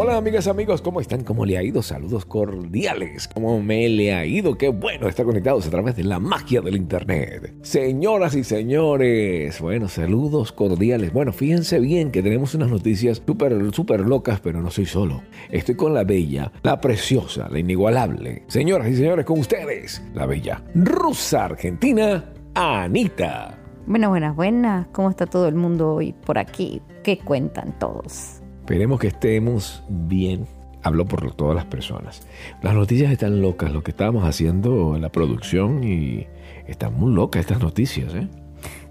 Hola amigas, amigos, ¿cómo están? ¿Cómo le ha ido? Saludos cordiales. ¿Cómo me le ha ido? Qué bueno estar conectados a través de la magia del Internet. Señoras y señores, bueno, saludos cordiales. Bueno, fíjense bien que tenemos unas noticias súper, súper locas, pero no soy solo. Estoy con la bella, la preciosa, la inigualable. Señoras y señores, con ustedes, la bella rusa argentina, Anita. Bueno, buenas, buenas. ¿Cómo está todo el mundo hoy por aquí? ¿Qué cuentan todos? Esperemos que estemos bien. Hablo por todas las personas. Las noticias están locas, lo que estábamos haciendo en la producción y están muy locas estas noticias, ¿eh?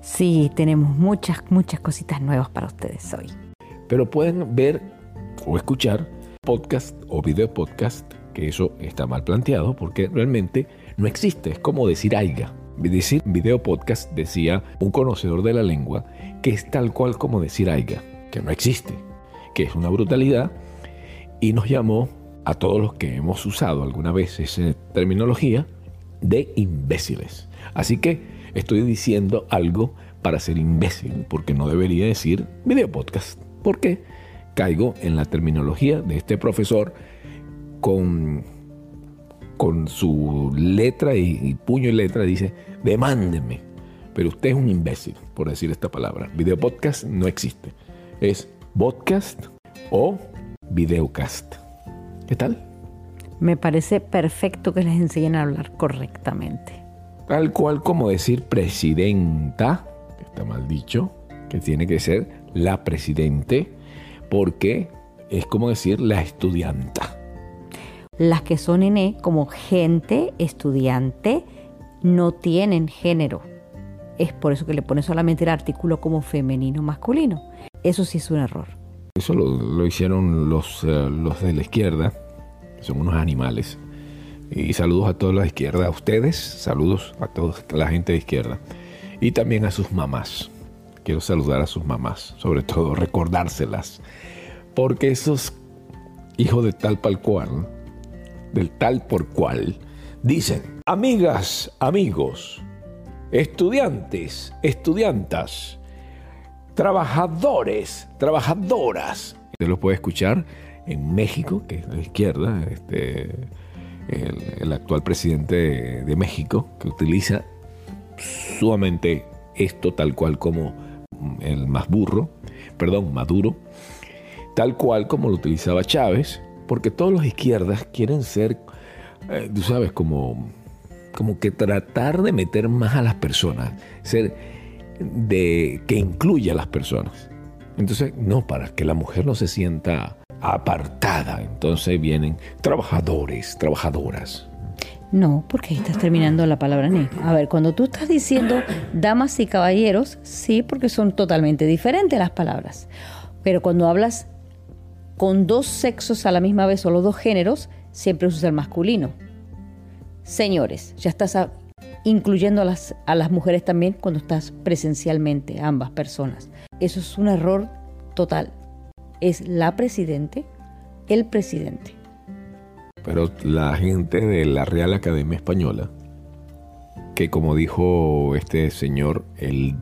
Sí, tenemos muchas, muchas cositas nuevas para ustedes hoy. Pero pueden ver o escuchar podcast o video podcast, que eso está mal planteado porque realmente no existe, es como decir aiga. Decir video podcast decía un conocedor de la lengua que es tal cual como decir aiga, que no existe que es una brutalidad, y nos llamó a todos los que hemos usado alguna vez esa terminología de imbéciles. Así que estoy diciendo algo para ser imbécil, porque no debería decir video podcast, porque caigo en la terminología de este profesor con, con su letra y, y puño y letra, dice, demándeme. Pero usted es un imbécil, por decir esta palabra. Video podcast no existe. Es podcast o videocast. ¿Qué tal? Me parece perfecto que les enseñen a hablar correctamente. Tal cual como decir presidenta, que está mal dicho, que tiene que ser la presidente, porque es como decir la estudianta. Las que son E, como gente, estudiante, no tienen género. Es por eso que le pone solamente el artículo como femenino masculino. Eso sí es un error. Eso lo, hicieron los, eh, los de la izquierda, son unos animales. Y saludos a todos los de izquierda, a ustedes, saludos a toda la gente de izquierda. Y también a sus mamás. Quiero saludar a sus mamás, sobre todo recordárselas. Porque esos hijos de tal pal cual, del tal por cual, dicen, amigas, amigos, estudiantes, estudiantas, trabajadores, trabajadoras. Usted lo puede escuchar en México, que es la izquierda, este, el, actual presidente de, México, que utiliza sumamente esto tal cual como el más burro, perdón, Maduro, tal cual como lo utilizaba Chávez, porque todos los izquierdas quieren ser, eh, tú sabes, como, como que tratar de meter más a las personas, ser de que incluya a las personas. Entonces, no, para que la mujer no se sienta apartada. Entonces vienen trabajadores, trabajadoras. No, porque estás terminando la palabra ni. A ver, cuando tú estás diciendo damas y caballeros, sí, porque son totalmente diferentes las palabras. Pero cuando hablas con dos sexos a la misma vez o los dos géneros, siempre usas el masculino. Señores, ya estás incluyendo a las, a las mujeres también cuando estás presencialmente, ambas personas. Eso es un error total. Es la presidente, el presidente. Pero la gente de la Real Academia Española, que como dijo este señor, el,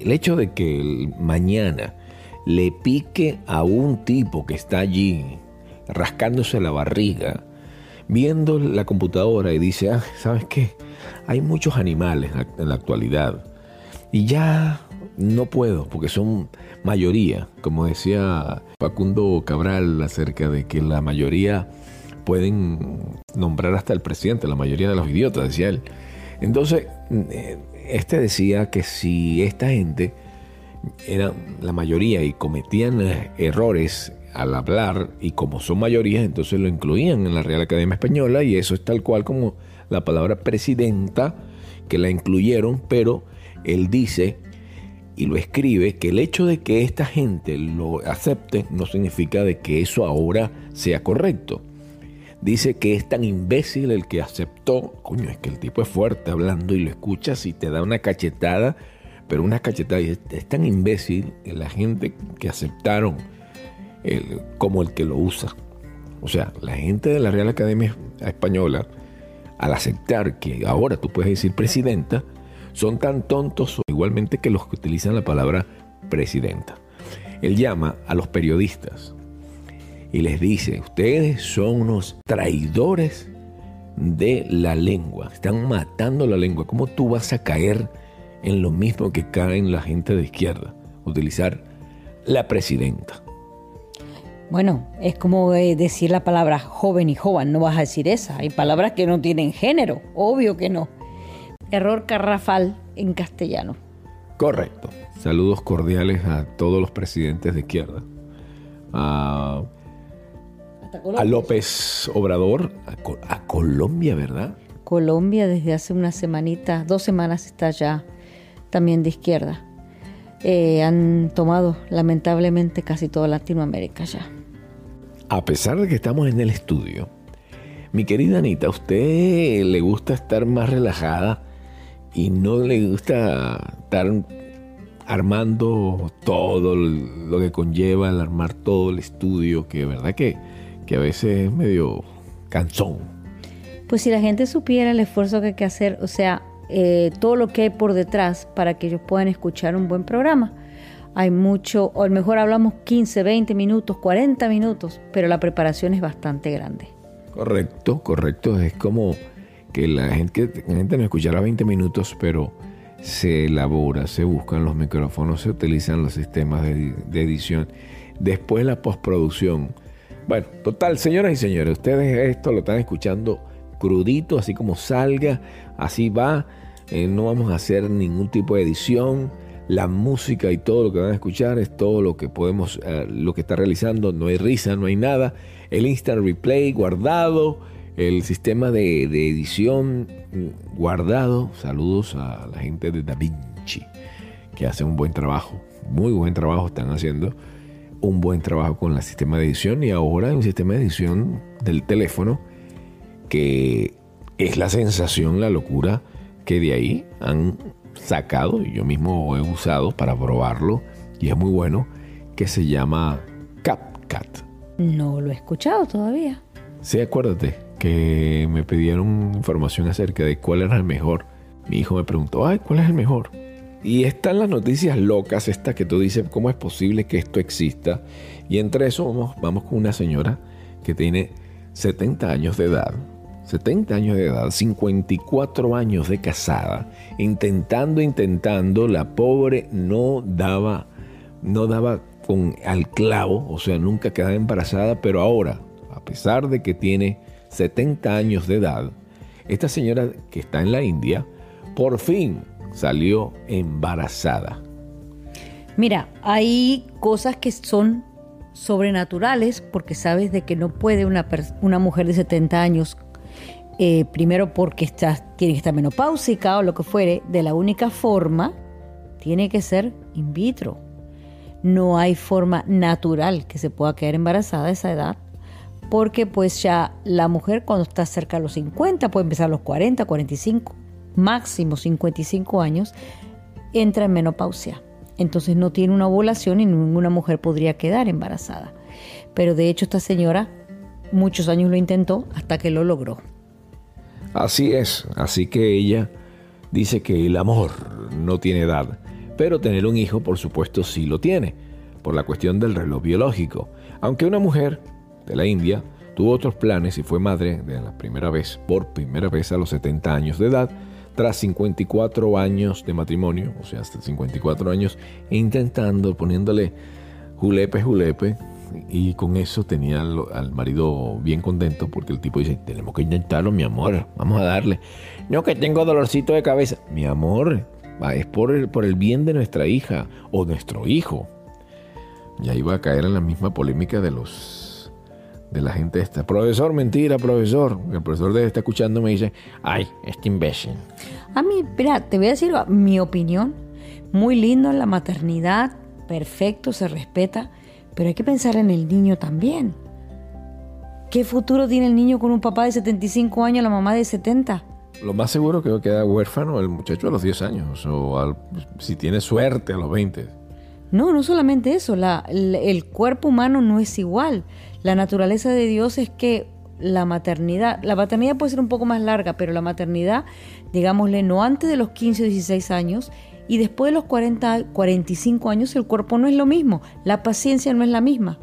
el hecho de que mañana le pique a un tipo que está allí rascándose la barriga, viendo la computadora y dice, ah, ¿sabes qué? Hay muchos animales en la actualidad y ya no puedo porque son mayoría, como decía Facundo Cabral acerca de que la mayoría pueden nombrar hasta el presidente, la mayoría de los idiotas, decía él. Entonces, eh, este decía que si esta gente era la mayoría y cometían errores al hablar y como son mayorías, entonces lo incluían en la Real Academia Española y eso es tal cual como la palabra presidenta, que la incluyeron, pero él dice y lo escribe que el hecho de que esta gente lo acepte no significa de que eso ahora sea correcto. Dice que es tan imbécil el que aceptó, coño, es que el tipo es fuerte hablando y lo escuchas y te da una cachetada, pero una cachetada, es, es tan imbécil la gente que aceptaron como el que lo usa. O sea, la gente de la Real Academia Española, al aceptar que ahora tú puedes decir presidenta, son tan tontos igualmente que los que utilizan la palabra presidenta. Él llama a los periodistas y les dice, ustedes son unos traidores de la lengua, están matando la lengua. ¿Cómo tú vas a caer en lo mismo que caen la gente de izquierda? Utilizar la presidenta. Bueno, es como eh, decir la palabra joven y joven, no vas a decir esa. Hay palabras que no tienen género, obvio que no. Error carrafal en castellano. Correcto. Saludos cordiales a todos los presidentes de izquierda. A, López Obrador, a, Colombia, ¿verdad? Colombia desde hace una semanita, dos semanas está ya también de izquierda. Eh, han tomado lamentablemente casi toda Latinoamérica ya. A pesar de que estamos en el estudio, mi querida Anita, ¿a usted le gusta estar más relajada y no le gusta estar armando todo lo que conlleva el armar todo el estudio, que verdad que, que a veces es medio cansón. Pues si la gente supiera el esfuerzo que hay que hacer, o sea, eh, todo lo que hay por detrás para que ellos puedan escuchar un buen programa. Hay mucho, o a lo mejor hablamos 15, 20 minutos, 40 minutos, pero la preparación es bastante grande. Correcto, correcto. Es como que la gente, la gente no escuchará 20 minutos, pero se elabora, se buscan los micrófonos, se utilizan los sistemas de, edición. Después la postproducción. Bueno, total, señoras y señores, ustedes esto lo están escuchando crudito, así como salga, así va. Eh, no vamos a hacer ningún tipo de edición. La música y todo lo que van a escuchar es todo lo que podemos, eh, lo que está realizando. No hay risa, no hay nada. El instant replay guardado el sistema de, edición guardado. Saludos a la gente de Da Vinci, que hace un buen trabajo, muy buen trabajo están haciendo, un buen trabajo con el sistema de edición y ahora hay un sistema de edición del teléfono que es la sensación, la locura que de ahí han sacado y yo mismo he usado para probarlo y es muy bueno, que se llama CapCut. No lo he escuchado todavía. Sí, acuérdate, que me pidieron información acerca de cuál era el mejor. Mi hijo me preguntó, ay, ¿cuál es el mejor? Y están las noticias locas estas que tú dices, ¿cómo es posible que esto exista? Y entre eso vamos, vamos con una señora que tiene 70 años de edad, 70 años de edad, 54 años de casada, intentando, intentando, la pobre no daba, no daba con al clavo, o sea, nunca quedaba embarazada, pero ahora, a pesar de que tiene 70 años de edad, esta señora que está en la India, por fin salió embarazada. Mira, hay cosas que son sobrenaturales porque sabes de que no puede una, una mujer de 70 años, eh, primero porque está, tiene que estar menopáusica o lo que fuere, de la única forma tiene que ser in vitro. No hay forma natural que se pueda quedar embarazada a esa edad porque pues ya la mujer cuando está cerca de los 50, puede empezar a los 40, 45, máximo 55 años, entra en menopausia. Entonces no tiene una ovulación y ninguna mujer podría quedar embarazada. Pero de hecho esta señora muchos años lo intentó hasta que lo logró. Así es, así que ella dice que el amor no tiene edad, pero tener un hijo por supuesto sí lo tiene, por la cuestión del reloj biológico. Aunque una mujer de la India, tuvo otros planes y fue madre de la primera vez, por primera vez a los 70 años de edad, tras 54 años de matrimonio, o sea, hasta 54 años, intentando, poniéndole julepe, julepe, y con eso tenía al, marido bien contento porque el tipo dice, tenemos que intentarlo, mi amor, vamos a darle. No que tengo dolorcito de cabeza, mi amor, es por el, por el bien de nuestra hija o nuestro hijo. Ya iba a caer en la misma polémica de los de la gente esta. Profesor, mentira, profesor. El profesor debe estar escuchando me dice, ay, este imbécil. A mí, mira, te voy a decir mi opinión. Muy lindo la maternidad, perfecto, se respeta, pero hay que pensar en el niño también. ¿Qué futuro tiene el niño con un papá de 75 años, la mamá de 70? Lo más seguro que queda huérfano el muchacho a los 10 años, o si tiene suerte a los 20. No, no solamente eso, la, el cuerpo humano no es igual. La naturaleza de Dios es que la maternidad, la maternidad puede ser un poco más larga, pero la maternidad, digámosle, no antes de los 15 o 16 años y después de los 40, 45 años el cuerpo no es lo mismo, la paciencia no es la misma.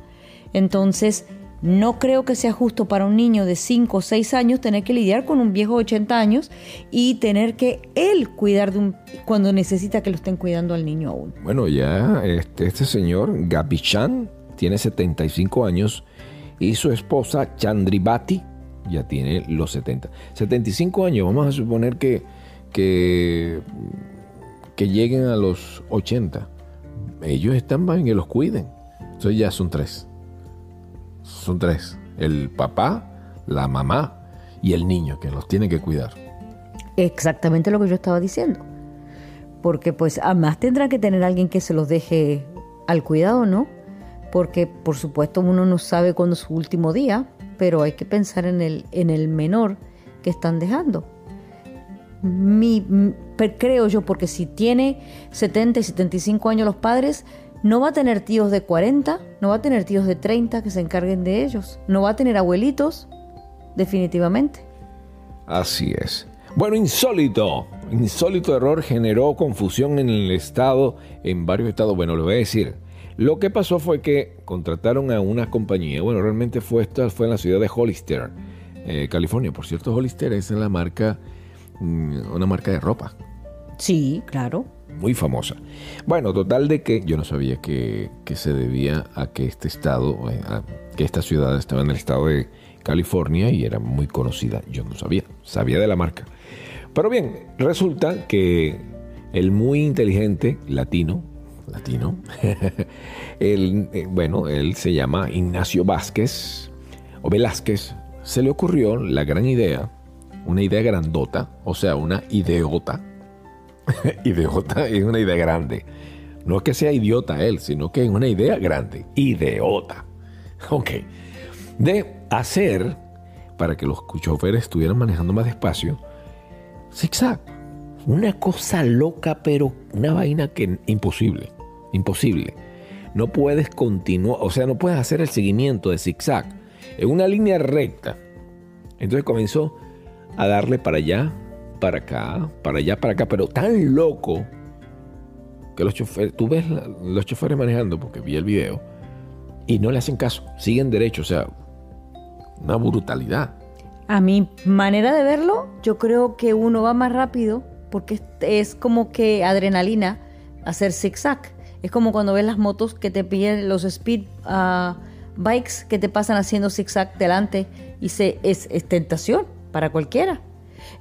Entonces, No creo que sea justo para un niño de 5 o 6 años tener que lidiar con un viejo de 80 años y tener que él cuidar de un cuando necesita que lo estén cuidando al niño aún. Bueno, ya este, este señor Gabichan tiene 75 años y su esposa Chandribati ya tiene los 70. 75 años, vamos a suponer que, que, que lleguen a los 80. Ellos están para que los cuiden. Entonces ya son tres. Son tres. El papá, la mamá y el niño que los tiene que cuidar. Exactamente lo que yo estaba diciendo. Porque pues además tendrá que tener alguien que se los deje al cuidado, ¿no? Porque por supuesto uno no sabe cuándo es su último día, pero hay que pensar en el, en el menor que están dejando. Mi, creo yo, porque si tiene 70 y 75 años los padres, no va a tener tíos de 40, no va a tener tíos de 30 que se encarguen de ellos, no va a tener abuelitos, definitivamente. Así es. Bueno, insólito. Insólito error generó confusión en el estado, en varios estados. Bueno, lo voy a decir. Lo que pasó fue que contrataron a una compañía. Bueno, realmente fue esta, fue en la ciudad de Hollister, eh, California. Por cierto, Hollister es la marca, una marca de ropa. Sí, claro muy famosa. Bueno, total de que yo no sabía que, se debía a que este estado, eh, que esta ciudad estaba en el estado de California y era muy conocida. Yo no sabía, sabía de la marca. Pero bien, resulta que el muy inteligente latino, latino, el, eh, bueno, él se llama Ignacio Vázquez, o Velázquez, se le ocurrió la gran idea, una idea grandota, o sea, una ideota, idiota es una idea grande. No es que sea idiota él, sino que es una idea grande. Idiota. Ok. De hacer, para que los choferes estuvieran manejando más despacio, zigzag. Una cosa loca, pero una vaina que imposible. Imposible. No puedes continuar, o sea, no puedes hacer el seguimiento de zigzag en una línea recta. Entonces comenzó a darle para allá, para acá, para allá, para acá, pero tan loco que los choferes, tú ves los choferes manejando, porque vi el video, y no le hacen caso, siguen derecho, o sea, una brutalidad. A mi manera de verlo, yo creo que uno va más rápido porque es como que adrenalina hacer zigzag. Es como cuando ves las motos que te piden los speed uh, bikes que te pasan haciendo zigzag delante y se, es tentación para cualquiera.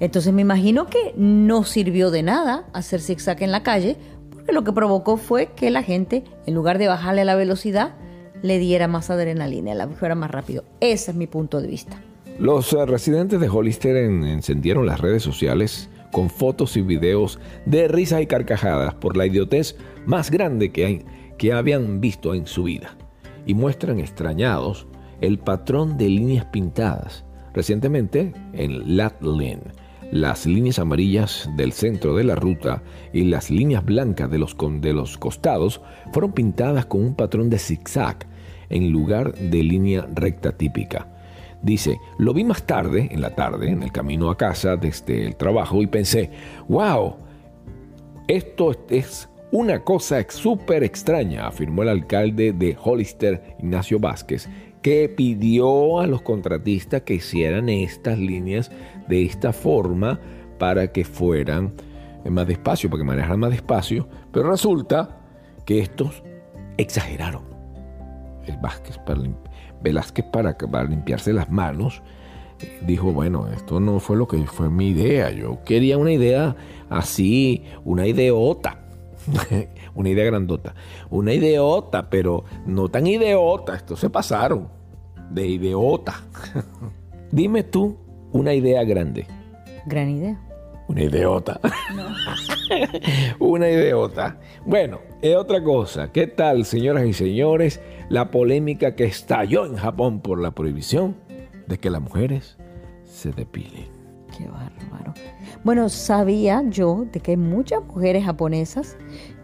Entonces me imagino que no sirvió de nada hacer zigzag en la calle, porque lo que provocó fue que la gente, en lugar de bajarle la velocidad, le diera más adrenalina, la fuera más rápido. Ese es mi punto de vista. Los eh, residentes de Hollister encendieron las redes sociales con fotos y videos de risas y carcajadas por la idiotez más grande que, que habían visto en su vida y muestran extrañados el patrón de líneas pintadas Recientemente, en Latlin, las líneas amarillas del centro de la ruta y las líneas blancas de los, de los costados fueron pintadas con un patrón de zigzag en lugar de línea recta típica. Dice, lo vi más tarde, en la tarde, en el camino a casa desde el trabajo y pensé, wow, esto es una cosa súper extraña, afirmó el alcalde de Hollister, Ignacio Vázquez, que pidió a los contratistas que hicieran estas líneas de esta forma para que fueran más despacio, para que manejaran más despacio, pero resulta que estos exageraron. El Vázquez Velázquez para, para limpiarse las manos dijo, bueno, esto no fue lo que fue mi idea, yo quería una idea así, una ideota, una idea grandota, una ideota, pero no tan ideota, esto se pasaron de ideota. Dime tú una idea grande. Gran idea. Una idiota. una idiota. Bueno, es otra cosa. ¿Qué tal, señoras y señores, la polémica que estalló en Japón por la prohibición de que las mujeres se depilen? Qué bárbaro. Bueno, sabía yo de que hay muchas mujeres japonesas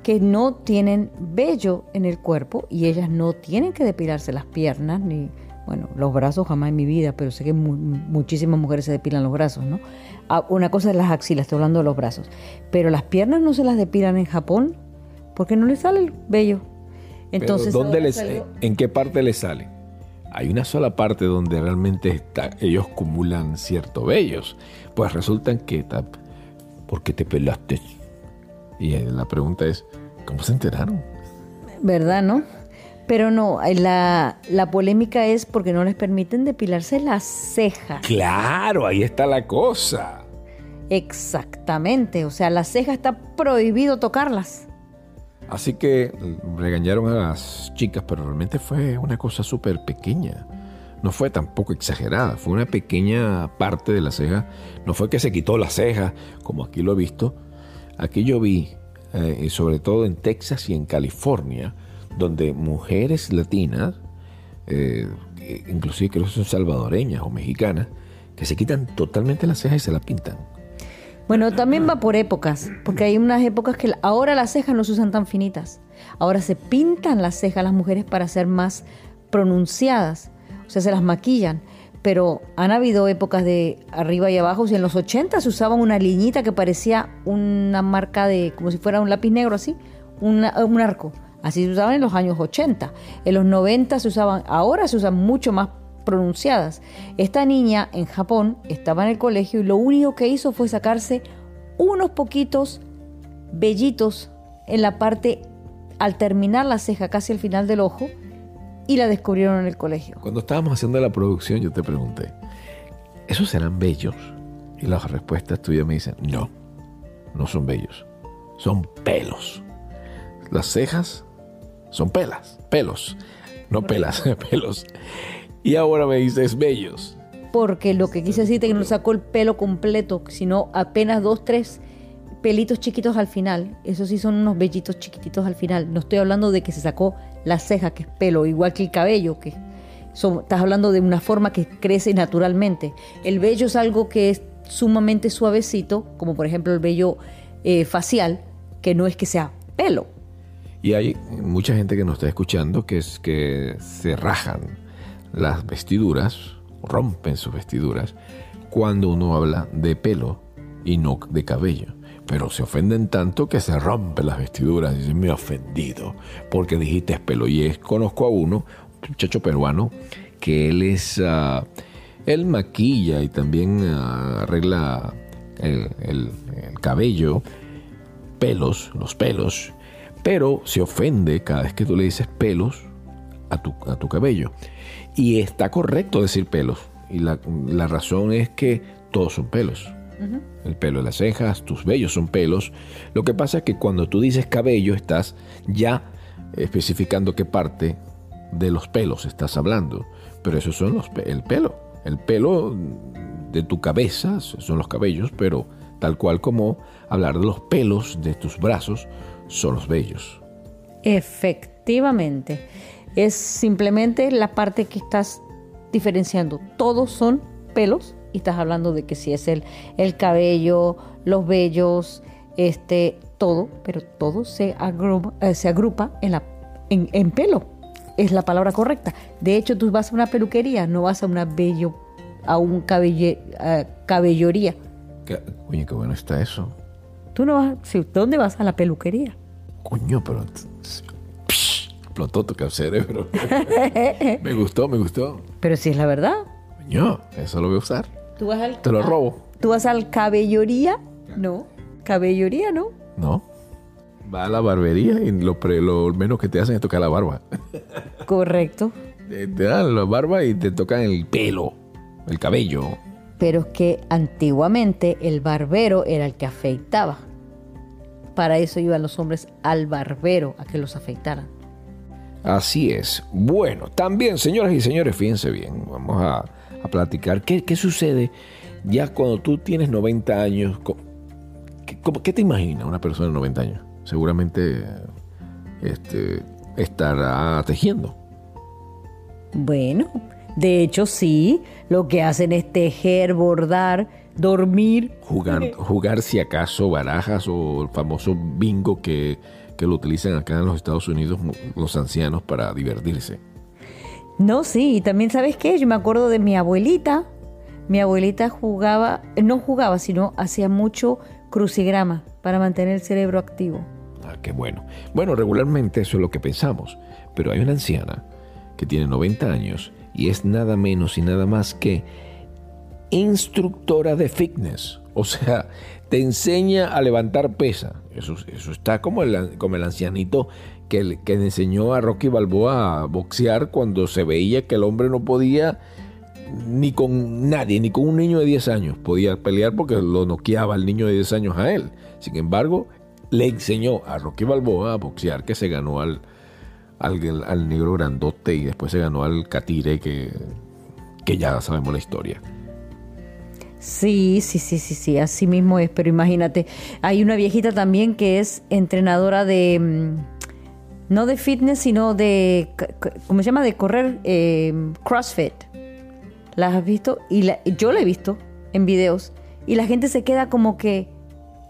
que no tienen vello en el cuerpo y ellas no tienen que depilarse las piernas ni bueno, los brazos jamás en mi vida, pero sé que muchísimas mujeres se depilan los brazos, ¿no? Ah, una cosa es las axilas, estoy hablando de los brazos. Pero las piernas no se las depilan en Japón porque no les sale el vello. Entonces, ¿dónde les, ¿En qué parte les sale? hay una sola parte donde realmente está, ellos acumulan ciertos vellos. Pues resultan que, ¿por qué te pelaste? Y la pregunta es, ¿cómo se enteraron? ¿Verdad, no? Pero no, la, la, polémica es porque no les permiten depilarse las cejas. Claro, ahí está la cosa. Exactamente, o sea, las cejas está prohibido tocarlas. Así que regañaron a las chicas, pero realmente fue una cosa súper pequeña. No fue tampoco exagerada, fue una pequeña parte de la ceja. No fue que se quitó la ceja, como aquí lo he visto. Aquí yo vi, eh, sobre todo en Texas y en California, donde mujeres latinas, eh, inclusive creo que son salvadoreñas o mexicanas, que se quitan totalmente las cejas y se las pintan. Bueno, también va por épocas, porque hay unas épocas que ahora las cejas no se usan tan finitas. Ahora se pintan las cejas las mujeres para ser más pronunciadas, o sea, se las maquillan. Pero han habido épocas de arriba y abajo, en los 80 se usaban una liñita que parecía una marca de, como si fuera un lápiz negro así, un arco. Así se usaban en los años 80. En los 90 se usaban, ahora se usan mucho más pronunciadas. Esta niña en Japón estaba en el colegio y lo único que hizo fue sacarse unos poquitos vellitos en la parte al terminar la ceja, casi al final del ojo, y la descubrieron en el colegio. Cuando estábamos haciendo la producción, yo te pregunté, ¿esos serán bellos? Y las respuestas tuyas me dicen, no, no son bellos, son pelos. Las cejas son pelas, pelos, no pelas, pelos. Y ahora me dices bellos. Porque lo que quise decirte que no sacó el pelo completo, sino apenas dos, tres pelitos chiquitos al final. Eso sí son unos vellitos chiquititos al final. No estoy hablando de que se sacó la ceja, que es pelo, igual que el cabello, que estás hablando de una forma que crece naturalmente. El vello es algo que es sumamente suavecito, como por ejemplo el vello eh, facial, que no es que sea pelo, y hay mucha gente que nos está escuchando que es que se rajan las vestiduras, rompen sus vestiduras, cuando uno habla de pelo y no de cabello. Pero se ofenden tanto que se rompen las vestiduras. Dicen, me he ofendido porque dijiste pelo. Y es, conozco a uno, un muchacho peruano, que él es, uh, él maquilla y también ah, arregla el, el cabello, pelos, los pelos pero se ofende cada vez que tú le dices pelos a tu, a tu cabello. Y está correcto decir pelos. Y la, razón es que todos son pelos. El pelo de las cejas, tus vellos son pelos. Lo que pasa es que cuando tú dices cabello estás ya especificando qué parte de los pelos estás hablando. Pero esos son los, el pelo. El pelo de tu cabeza son los cabellos, pero tal cual como hablar de los pelos de tus brazos son los bellos. Efectivamente. Es simplemente la parte que estás diferenciando. Todos son pelos y estás hablando de que si es el, el cabello, los vellos, este, todo, pero todo se agrupa, eh, se agrupa en, la, en, pelo. Es la palabra correcta. De hecho, tú vas a una peluquería, no vas a una bello, a un cabelle, cabelloría. Oye, qué bueno está eso. Tú no vas, ¿dónde vas a la peluquería? Coño, pero explotó tu cerebro. me gustó, me gustó. Pero si es la verdad. Coño, eso lo voy a usar. ¿Tú vas al, Te lo robo. ¿Tú vas al cabelloría? No. ¿Cabelloría no? No. Va a la barbería y lo, lo menos que te hacen es tocar la barba. Correcto. Te, te dan la barba y te tocan el pelo, el cabello pero es que antiguamente el barbero era el que afeitaba. Para eso iban los hombres al barbero a que los afeitaran. Así es. Bueno, también, señoras y señores, fíjense bien, vamos a, platicar. ¿Qué, ¿Qué, sucede ya cuando tú tienes 90 años? ¿Qué, qué te imaginas una persona de 90 años? Seguramente este, estará tejiendo. Bueno, de hecho, sí, lo que hacen es tejer, bordar, dormir. Jugar, jugar si acaso barajas o el famoso bingo que, que lo utilizan acá en los Estados Unidos los ancianos para divertirse. No, sí, y también sabes qué, yo me acuerdo de mi abuelita. Mi abuelita jugaba, no jugaba, sino hacía mucho crucigrama para mantener el cerebro activo. Ah, qué bueno. Bueno, regularmente eso es lo que pensamos, pero hay una anciana que tiene 90 años y es nada menos y nada más que instructora de fitness. O sea, te enseña a levantar pesa. Eso, eso está como el, como el ancianito que, que le enseñó a Rocky Balboa a boxear cuando se veía que el hombre no podía ni con nadie, ni con un niño de 10 años podía pelear porque lo noqueaba el niño de 10 años a él. Sin embargo, le enseñó a Rocky Balboa a boxear, que se ganó al, al, negro grandote y después se ganó al catire, que, que ya sabemos la historia. Sí, sí, sí, sí, sí, así mismo es, pero imagínate, hay una viejita también que es entrenadora de, mm, no de fitness, sino de, ¿cómo se llama? De correr eh, CrossFit. ¿Las has visto? Y yo la he visto en videos. Y la gente se queda como que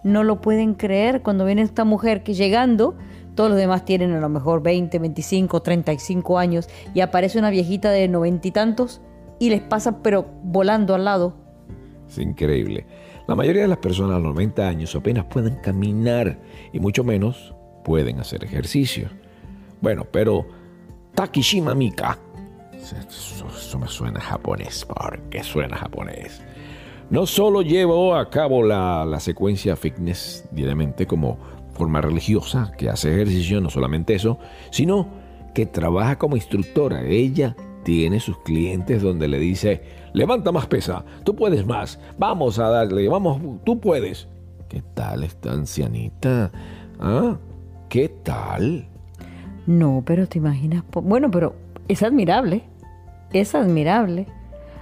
no lo pueden creer cuando viene esta mujer que llegando, todos los demás tienen a lo mejor 20, 25, 35 años y aparece una viejita de noventa y tantos y les pasa pero volando al lado. Es increíble. La mayoría de las personas a los 90 años apenas pueden caminar y mucho menos pueden hacer ejercicio. Bueno, pero Takishima Mika eso, me suena japonés, porque suena japonés. No solo llevó a cabo la, la secuencia fitness diariamente como forma religiosa, que hace ejercicio, no solamente eso, sino que trabaja como instructora. Ella tiene sus clientes donde le dice, levanta más pesa, tú puedes más, vamos a darle, vamos, tú puedes. ¿Qué tal esta ancianita? ¿Ah? ¿Qué tal? No, pero te imaginas, bueno, pero es admirable es admirable.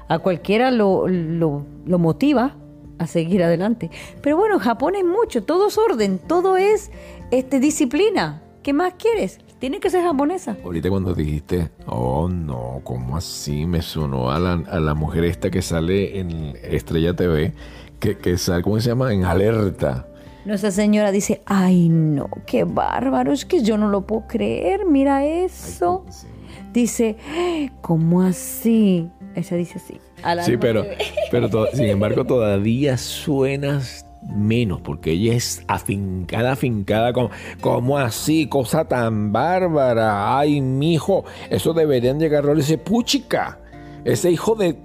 A cualquiera lo, lo, motiva a seguir adelante. Pero bueno, Japón es mucho, todo es orden, todo es este, disciplina. ¿Qué más quieres? Tiene que ser japonesa. Ahorita cuando dijiste, oh no, ¿cómo así? Me sonó a la, a la mujer esta que sale en Estrella TV, que, que sale, ¿cómo se llama? En alerta. Nuestra señora dice, ay no, qué bárbaro, es que yo no lo puedo creer, mira eso dice, ¿cómo así? Ella dice así. Sí, pero, pero sin embargo todavía suenas menos, porque ella es afincada, afincada, como, como así, cosa tan bárbara. Ay, mijo, eso deberían llegar a ese puchica. Ese hijo de.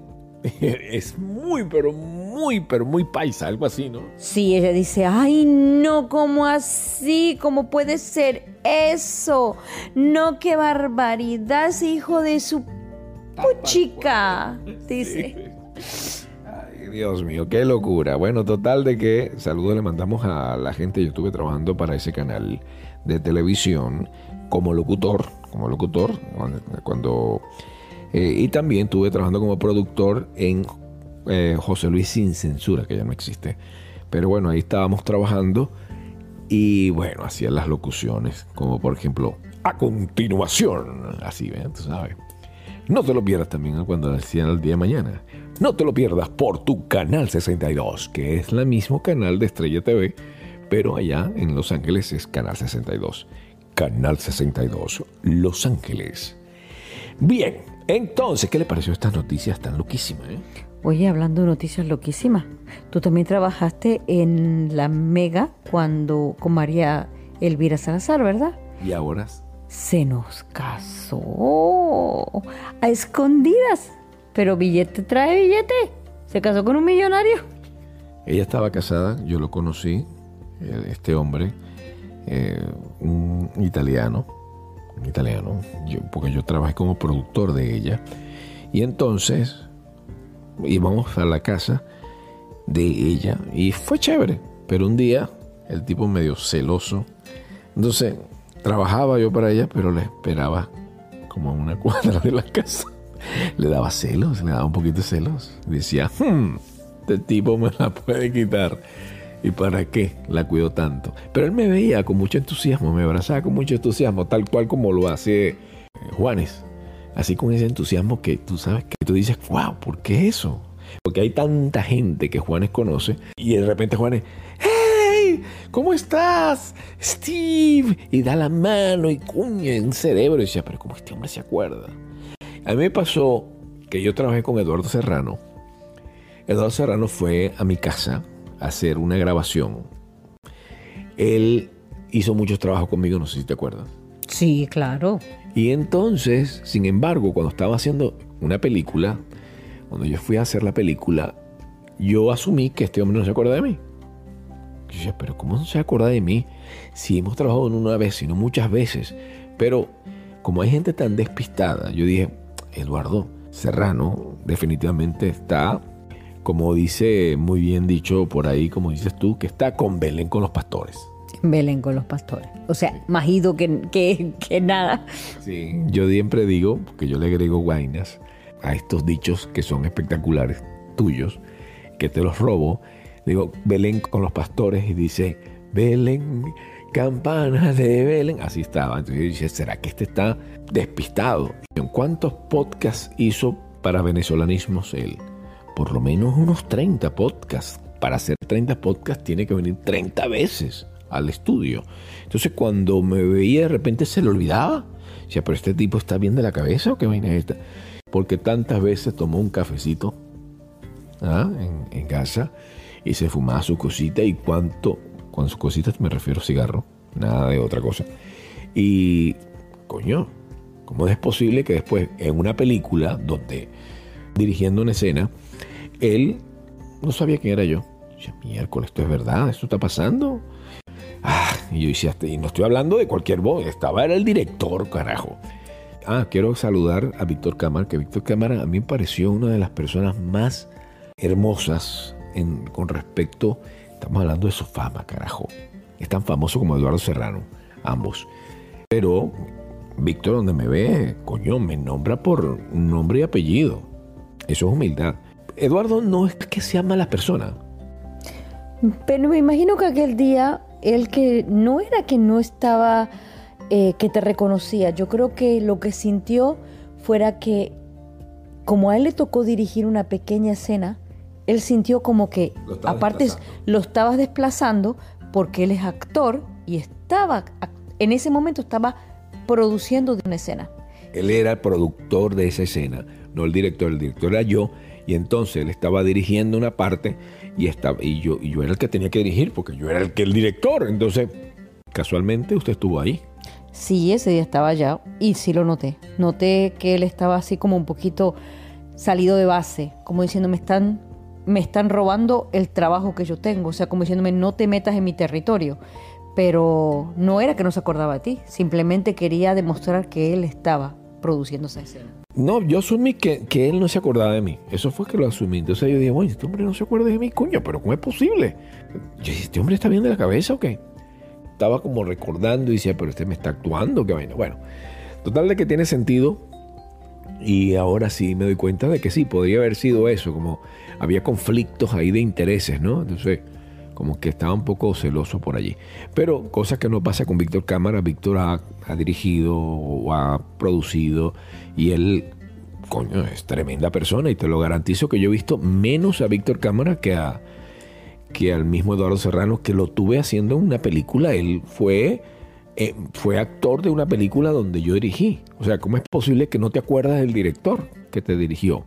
es muy, pero muy, pero muy paisa, algo así, ¿no? Sí, ella dice, ay, no, ¿cómo así? ¿Cómo puede ser eso? No, qué barbaridad, ese hijo de su puchica, dice. Ay, Dios mío, qué locura. Bueno, total de que saludos le mandamos a la gente. Yo estuve trabajando para ese canal de televisión como locutor, como locutor, cuando... Eh, y también estuve trabajando como productor en eh, José Luis sin censura, que ya no existe. Pero bueno, ahí estábamos trabajando y bueno, hacían las locuciones, como por ejemplo, a continuación, así, ¿ven? Tú sabes. No te lo pierdas también cuando decían el día de mañana. No te lo pierdas por tu canal 62, que es el mismo canal de Estrella TV, pero allá en Los Ángeles es Canal 62. Canal 62, Los Ángeles. Bien, entonces, ¿qué le pareció estas noticias tan loquísimas? Eh? Oye, hablando de noticias loquísimas, tú también trabajaste en la Mega cuando con María Elvira Salazar, ¿verdad? ¿Y ahora? Se nos casó a escondidas, pero billete trae billete. Se casó con un millonario. Ella estaba casada, yo lo conocí, eh, este hombre, eh, un italiano, un italiano, porque yo trabajé como productor de ella. Y entonces íbamos a la casa de ella y fue chévere. Pero un día el tipo medio celoso. Entonces trabajaba yo para ella, pero le esperaba como a una cuadra de la casa. Le daba celos, le daba un poquito de celos. Decía, hmm, este tipo me la puede quitar. ¿Y para qué la cuido tanto? Pero él me veía con mucho entusiasmo, me abrazaba con mucho entusiasmo, tal cual como lo hace eh, Juanes así con ese entusiasmo que tú sabes que tú dices, wow, ¿por qué eso? Porque hay tanta gente que Juanes conoce y de repente Juanes, ¡Hey! ¿Cómo estás? Steve. Y da la mano y cuña en cerebro. Y decía, pero ¿cómo este hombre se acuerda? A mí me pasó que yo trabajé con Eduardo Serrano. Eduardo Serrano fue a mi casa a hacer una grabación. Él hizo muchos trabajos conmigo, no sé si te acuerdas. Sí, claro. Y entonces, sin embargo, cuando estaba haciendo, una película, cuando yo fui a hacer la película, yo asumí que este hombre no se acuerda de mí. Yo decía, pero ¿cómo no se acuerda de mí? Si hemos trabajado no una vez, sino muchas veces. Pero como hay gente tan despistada, yo dije, Eduardo Serrano definitivamente está, como dice muy bien dicho por ahí, como dices tú, que está con Belén con los pastores. Belén con los pastores. O sea, más ido que, que, nada. Sí, yo siempre digo, porque yo le agrego vainas a estos dichos que son espectaculares tuyos, que te los robo. Digo, Belén con los pastores y dice, Belén, campanas de Belén. Así estaba. Entonces yo dije, ¿será que este está despistado? ¿En cuántos podcasts hizo para venezolanismos él? Por lo menos unos 30 podcasts. Para hacer 30 podcasts tiene que venir 30 veces al estudio. Entonces cuando me veía de repente se le olvidaba. Decía, pero este tipo está bien de la cabeza o qué vaina es esta. Porque tantas veces tomó un cafecito ¿ah? en, casa y se fumaba su cosita y cuánto, con sus cositas me refiero a cigarro, nada de otra cosa. Y, coño, ¿cómo es posible que después en una película donde dirigiendo una escena, él no sabía quién era yo? Dice, miércoles, esto es verdad, esto está pasando. Ah, y yo decía, y no estoy hablando de cualquier voz, estaba era el director, carajo. Ah, quiero saludar a Víctor Cámara, que Víctor Cámara a mí me pareció una de las personas más hermosas en, con respecto, estamos hablando de su fama, carajo. Es tan famoso como Eduardo Serrano, ambos. Pero Víctor, donde me ve, coño, me nombra por nombre y apellido. Eso es humildad. Eduardo no es que sea mala persona. Pero me imagino que aquel día él que no era que no estaba, eh, que te reconocía, yo creo que lo que sintió fuera que como a él le tocó dirigir una pequeña escena, él sintió como que Lo aparte desplazando. lo estabas desplazando porque él es actor y estaba, en ese momento estaba produciendo de una escena. Él era el productor de esa escena, no el director. El director era yo. Y entonces él estaba dirigiendo una parte y, estaba, y, yo, y yo era el que tenía que dirigir porque yo era el que el director. Entonces, casualmente usted estuvo ahí. Sí, ese día estaba allá y sí lo noté. Noté que él estaba así como un poquito salido de base, como diciendo, me están, me están robando el trabajo que yo tengo, o sea, como diciéndome, no te metas en mi territorio. Pero no era que no se acordaba de ti, simplemente quería demostrar que él estaba produciendo esa escena. No, yo asumí que, que él no se acordaba de mí. Eso fue que lo asumí. Entonces yo dije, bueno, este hombre no se acuerda de mí, coño, pero ¿cómo es posible? Yo dije, ¿este hombre está bien de la cabeza o qué? Estaba como recordando y decía, pero este me está actuando, qué vaina. Bueno, total de que tiene sentido. Y ahora sí me doy cuenta de que sí, podría haber sido eso, como había conflictos ahí de intereses, ¿no? Entonces, como que estaba un poco celoso por allí. Pero cosa que no pasa con Víctor Cámara, Víctor ha, ha dirigido o ha producido y él, coño, es tremenda persona y te lo garantizo que yo he visto menos a Víctor Cámara que a que al mismo Eduardo Serrano que lo tuve haciendo una película. Él fue eh, fue actor de una película donde yo dirigí. O sea, ¿cómo es posible que no te acuerdas del director que te dirigió?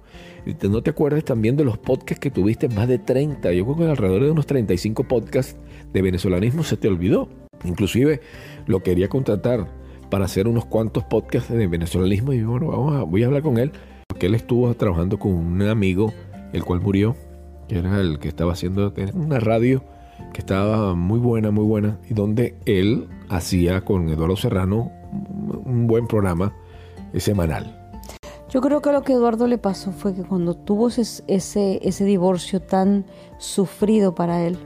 No te acuerdas también de los podcasts que tuviste, más de 30. Yo creo que alrededor de unos 35 podcasts de venezolanismo se te olvidó. Inclusive lo quería contratar para hacer unos cuantos podcasts de venezolanismo y bueno, vamos a- voy a hablar con él. Porque él estuvo trabajando con un amigo, el cual murió, que era el que estaba haciendo una radio que estaba muy buena, muy buena, y donde él hacía con Eduardo Serrano un buen programa semanal. Yo creo que lo que a Eduardo le pasó fue que cuando tuvo ese, ese, ese divorcio tan sufrido para él,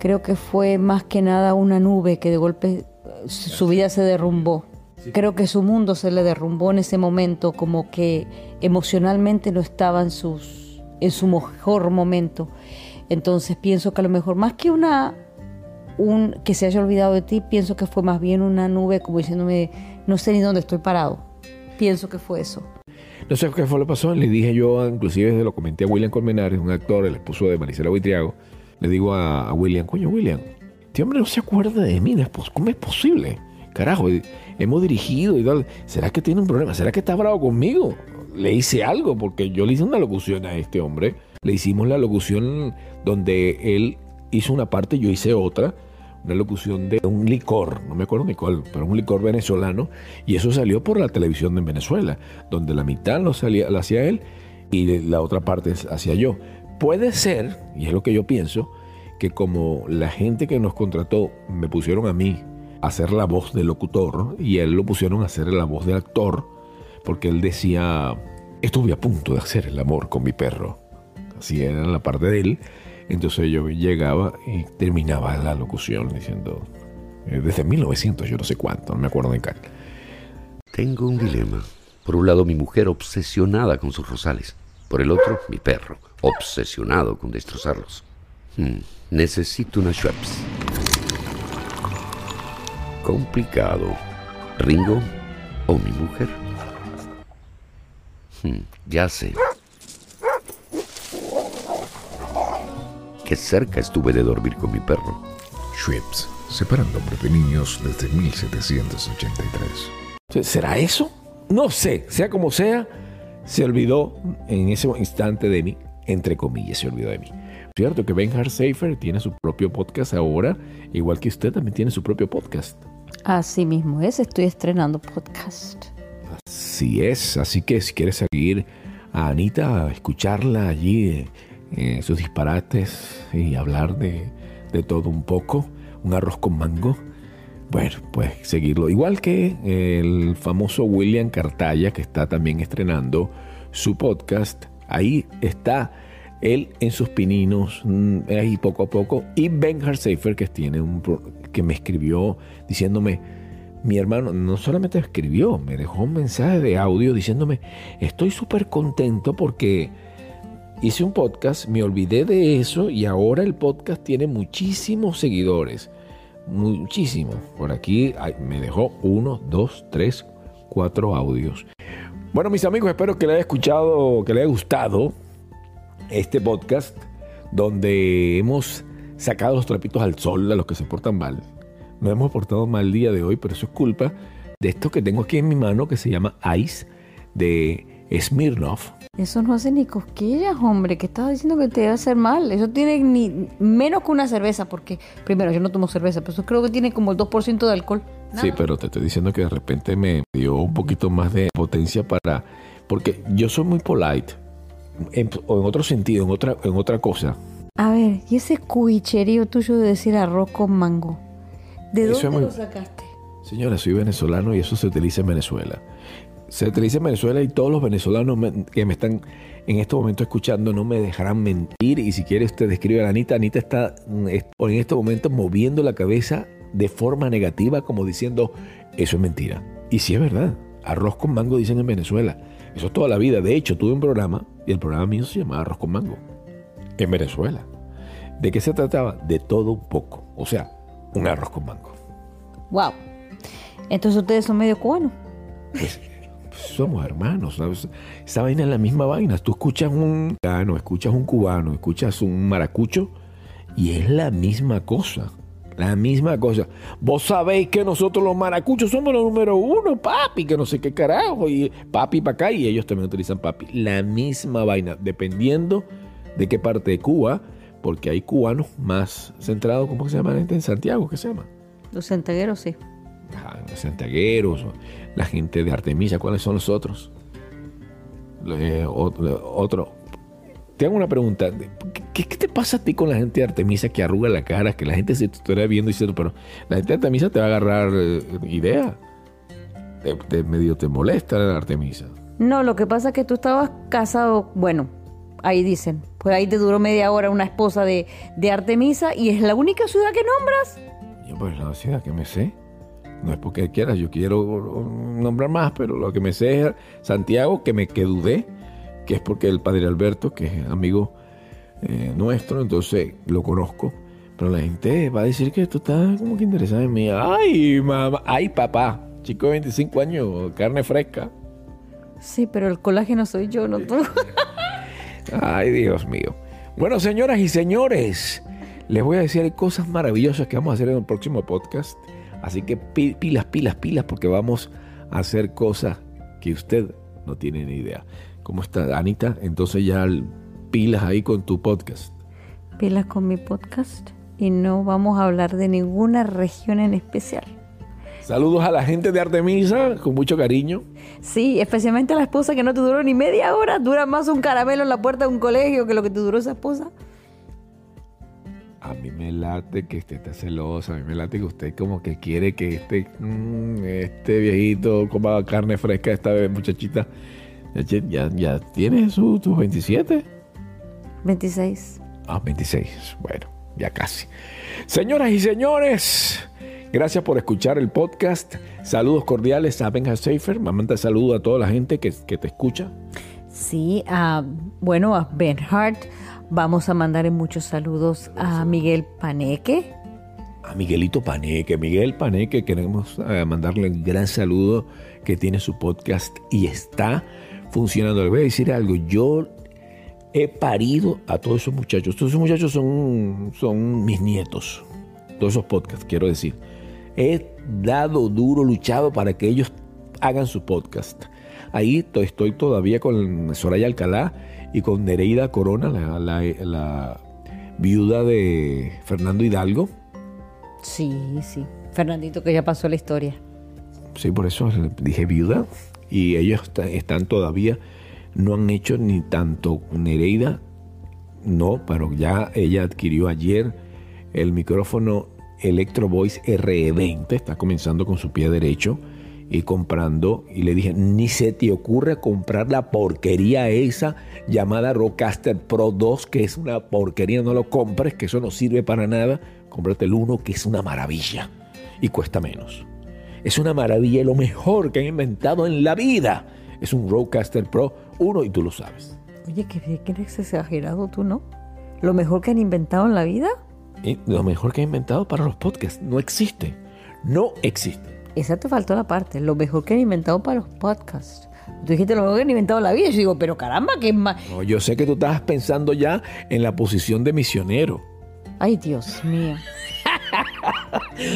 creo que fue más que nada una nube que de golpe eh, su vida se derrumbó. Creo que su mundo se le derrumbó en ese momento, como que emocionalmente no estaba en, sus, en su mejor momento. Entonces pienso que a lo mejor más que una un que se haya olvidado de ti, pienso que fue más bien una nube como diciéndome no sé ni dónde estoy parado. Pienso que fue eso. No sé qué fue lo que pasó, le dije yo, inclusive lo comenté a William Colmenares, un actor, el esposo de Marisela Buitriago, le digo a, William, coño William, este hombre no se acuerda de mí, ¿cómo es posible? Carajo, y- hemos dirigido y tal, ¿será que tiene un problema? ¿Será que está bravo conmigo? Le hice algo, porque yo le hice una locución a este hombre, le hicimos la locución donde él hizo una parte y yo hice otra, una locución de un licor, no me acuerdo ni cuál, pero un licor venezolano, y eso salió por la televisión de Venezuela, donde la mitad lo, salía, lo hacía él y la otra parte hacía yo. Puede ser, y es lo que yo pienso, que como la gente que nos contrató me pusieron a mí a hacer la voz del locutor y él lo pusieron a hacer la voz del actor, porque él decía, estuve a punto de hacer el amor con mi perro. Así era la parte de él. Entonces yo llegaba y terminaba la locución diciendo, eh, desde 1900, yo no sé cuánto, no me acuerdo de qué. Tengo un dilema. Por un lado, mi mujer obsesionada con sus rosales. Por el otro, mi perro, obsesionado con destrozarlos. Hmm, necesito una Schweppes. Complicado. ¿Ringo o mi mujer? Hmm, ya sé. Qué cerca estuve de dormir con mi perro. Schweppes, separando hombres de niños desde 1783. ¿Será eso? No sé, sea como sea, se olvidó en ese instante de mí, entre comillas, se olvidó de mí. Cierto que Ben Seifer tiene su propio podcast ahora, igual que usted también tiene su propio podcast. Así mismo es, estoy estrenando podcast. Así es, así que si quieres seguir a Anita, a escucharla allí, eh, sus disparates y hablar de, de todo un poco, un arroz con mango, bueno, pues seguirlo. Igual que el famoso William Cartaya, que está también estrenando su podcast. Ahí está él en sus pininos, mm, ahí poco a poco. Y Ben Harsafer, que, tiene un, que me escribió diciéndome, mi hermano no solamente escribió, me dejó un mensaje de audio diciéndome, estoy súper contento porque hice un podcast, me olvidé de eso y ahora el podcast tiene muchísimos seguidores muchísimo. Por aquí me dejó uno, dos, tres, cuatro audios. Bueno, mis amigos, espero que les haya escuchado, que les haya gustado este podcast donde hemos sacado los trapitos al sol a los que se portan mal. Nos hemos portado mal el día de hoy, pero eso es culpa de esto que tengo aquí en mi mano que se llama Ice de Smirnoff. Eso no hace ni cosquillas, hombre. ¿Qué estás diciendo que te debe hacer mal? Eso tiene ni menos que una cerveza, porque primero yo no tomo cerveza, pero eso creo que tiene como el 2% de alcohol. Sí, pero te estoy diciendo que de repente me dio un poquito más de potencia para. Porque yo soy muy polite. o en otro sentido, en otra, en otra cosa. A ver, ¿y ese cuicherío tuyo de decir arroz con mango? ¿De dónde lo sacaste? Señora, soy venezolano y eso se utiliza en Venezuela se utiliza en Venezuela y todos los venezolanos que me están en este momento escuchando no me dejarán mentir. Y si quiere usted escribe a Anita, Anita está mm, en este momento moviendo la cabeza de forma negativa como diciendo, eso es mentira. Y sí es verdad, arroz con mango dicen en Venezuela. Eso es toda la vida. De hecho, tuve un programa y el programa mío se llamaba Arroz con Mango en Venezuela. ¿De qué se trataba? De todo un poco. O sea, un arroz con mango. Wow. Entonces ustedes son medio cubanos. Pues, somos hermanos. ¿sabes? Esa vaina es la misma vaina. Tú escuchas un cubano, escuchas un cubano, escuchas un maracucho y es la misma cosa. La misma cosa. Vos sabéis que nosotros los maracuchos somos los número uno, papi, que no sé qué carajo. Y papi para acá y ellos también utilizan papi. La misma vaina, dependiendo de qué parte de Cuba, porque hay cubanos más centrados, ¿cómo se llama la gente en Santiago? ¿Qué se llama? Los santiagueros, sí. los santiagueros, la gente de Artemisa, ¿cuáles son los otros? Eh, otro. Te hago una pregunta. ¿Qué, te pasa a ti con la gente de Artemisa que arruga la cara, que la gente se te estará viendo diciendo, pero la gente de Artemisa te va a agarrar eh, idea? Te, medio te molesta la Artemisa. No, lo que pasa es que tú estabas casado, bueno, ahí dicen, pues ahí te duró media hora una esposa de, de Artemisa y es la única ciudad que nombras. Yo pues la ciudad que me sé. No es porque quieras, yo quiero nombrar más, pero lo que me sé es Santiago, que me que dudé, que es porque el padre Alberto, que es amigo eh, nuestro, entonces lo conozco. Pero la gente va a decir que tú estás como que interesada en mí. Ay, mamá, ay, papá, chico de 25 años, carne fresca. Sí, pero el colágeno soy yo, no tú. ay, Dios mío. Bueno, señoras y señores, les voy a decir cosas maravillosas que vamos a hacer en el próximo podcast. Así que pilas, pilas, pilas, porque vamos a hacer cosas que usted no tiene ni idea. ¿Cómo está, Anita? Entonces ya pilas ahí con tu podcast. ¿Pilas con mi podcast? y no vamos a hablar de ninguna región en especial. Saludos a la gente de Artemisa, con mucho cariño. Sí, especialmente a la esposa que no te duró ni media hora. Dura más un caramelo en la puerta de un colegio que lo que te duró esa esposa. A mí me late que usted está celosa, a mí me late que usted como que quiere que este, mm, este viejito coma carne fresca, esta muchachita ya, ya tiene sus 27. 26. Ah, 26. Bueno, ya casi. Señoras y señores, gracias por escuchar el podcast. Saludos cordiales a Benja Seifer. Manda saludo a toda la gente que, te escucha. Sí, bueno, a Ben Hart. Vamos a mandarle muchos saludos a Miguel Paneque. A Miguelito Paneque. Miguel Paneque, queremos eh, mandarle un gran saludo que tiene su podcast y está funcionando. Le voy a decir algo. Yo he parido a todos esos muchachos. Todos esos muchachos son, son mis nietos. Todos esos podcasts, quiero decir. He dado duro, luchado para que ellos hagan su podcast. Ahí estoy todavía con Soraya Alcalá y con Nereida Corona, la, la viuda de Fernando Hidalgo. Sí, sí. Fernandito que ya pasó la historia. Sí, por eso dije viuda. Y ellos están todavía no han hecho ni tanto Nereida, no, pero ya ella adquirió ayer el micrófono Electro Voice RE20, está comenzando con su pie derecho y comprando, y le dije, ni se te ocurre comprar la porquería esa llamada Rocaster Pro 2, que es una porquería, no lo compres, que eso no sirve para nada, cómprate el uno, que es una maravilla y cuesta menos. Es una maravilla, lo mejor que han inventado en la vida. Es un Rodecaster Pro uno y tú lo sabes. Oye, ¿qué, eres exagerado tú, ¿no? ¿Lo mejor que han inventado en la vida? Y lo mejor que han inventado para los podcasts. No existe. No existe. Esa te faltó la parte. Lo mejor que han inventado para los podcasts. Tú dijiste lo mejor que han inventado en la vida. Yo digo, pero caramba, ¿qué más? No, yo sé que tú estabas pensando ya en la posición de misionero. Ay, Dios mío.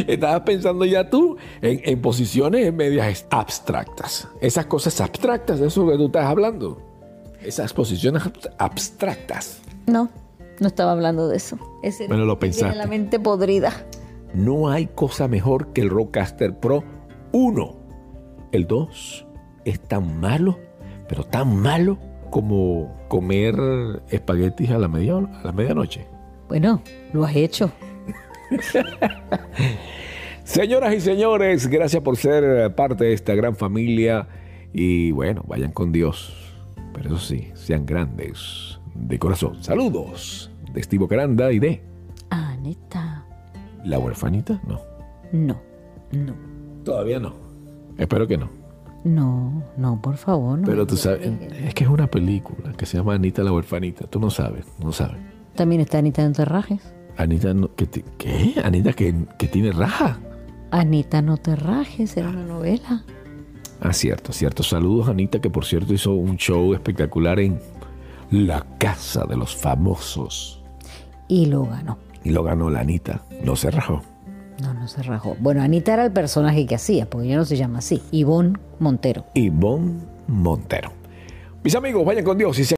Estabas pensando ya tú en, posiciones medias abstractas. Esas cosas abstractas, de eso que tú estás hablando. Esas posiciones abstractas. No, no estaba hablando de eso. bueno, lo pensaste. la mente podrida. No hay cosa mejor que el Rockcaster Pro 1. El 2 es tan malo, pero tan malo como comer espaguetis a la, media, a la medianoche. Bueno, lo has hecho. Señoras y señores, gracias por ser parte de esta gran familia y bueno, vayan con Dios. Pero eso sí, sean grandes de corazón. Saludos de Estivo Caranda y de Anita. ¿La huerfanita? No. No, no. Todavía no. Espero que no. No, no, por favor. No Pero tú sabes, es que es una película que se llama Anita la huerfanita. Tú no sabes, no sabes. También está Anita en Terrajes. Anita, ¿qué? Anita que, tiene raja. Anita no te rajes, era una novela. Ah, cierto, cierto. Saludos Anita, que por cierto hizo un show espectacular en La Casa de los Famosos. Y lo ganó. Y lo ganó la Anita. No se rajó. No, no se rajó. Bueno, Anita era el personaje que hacía, porque ya no se llama así. Ivonne Montero. Ivonne Montero. Mis amigos, vayan con Dios y se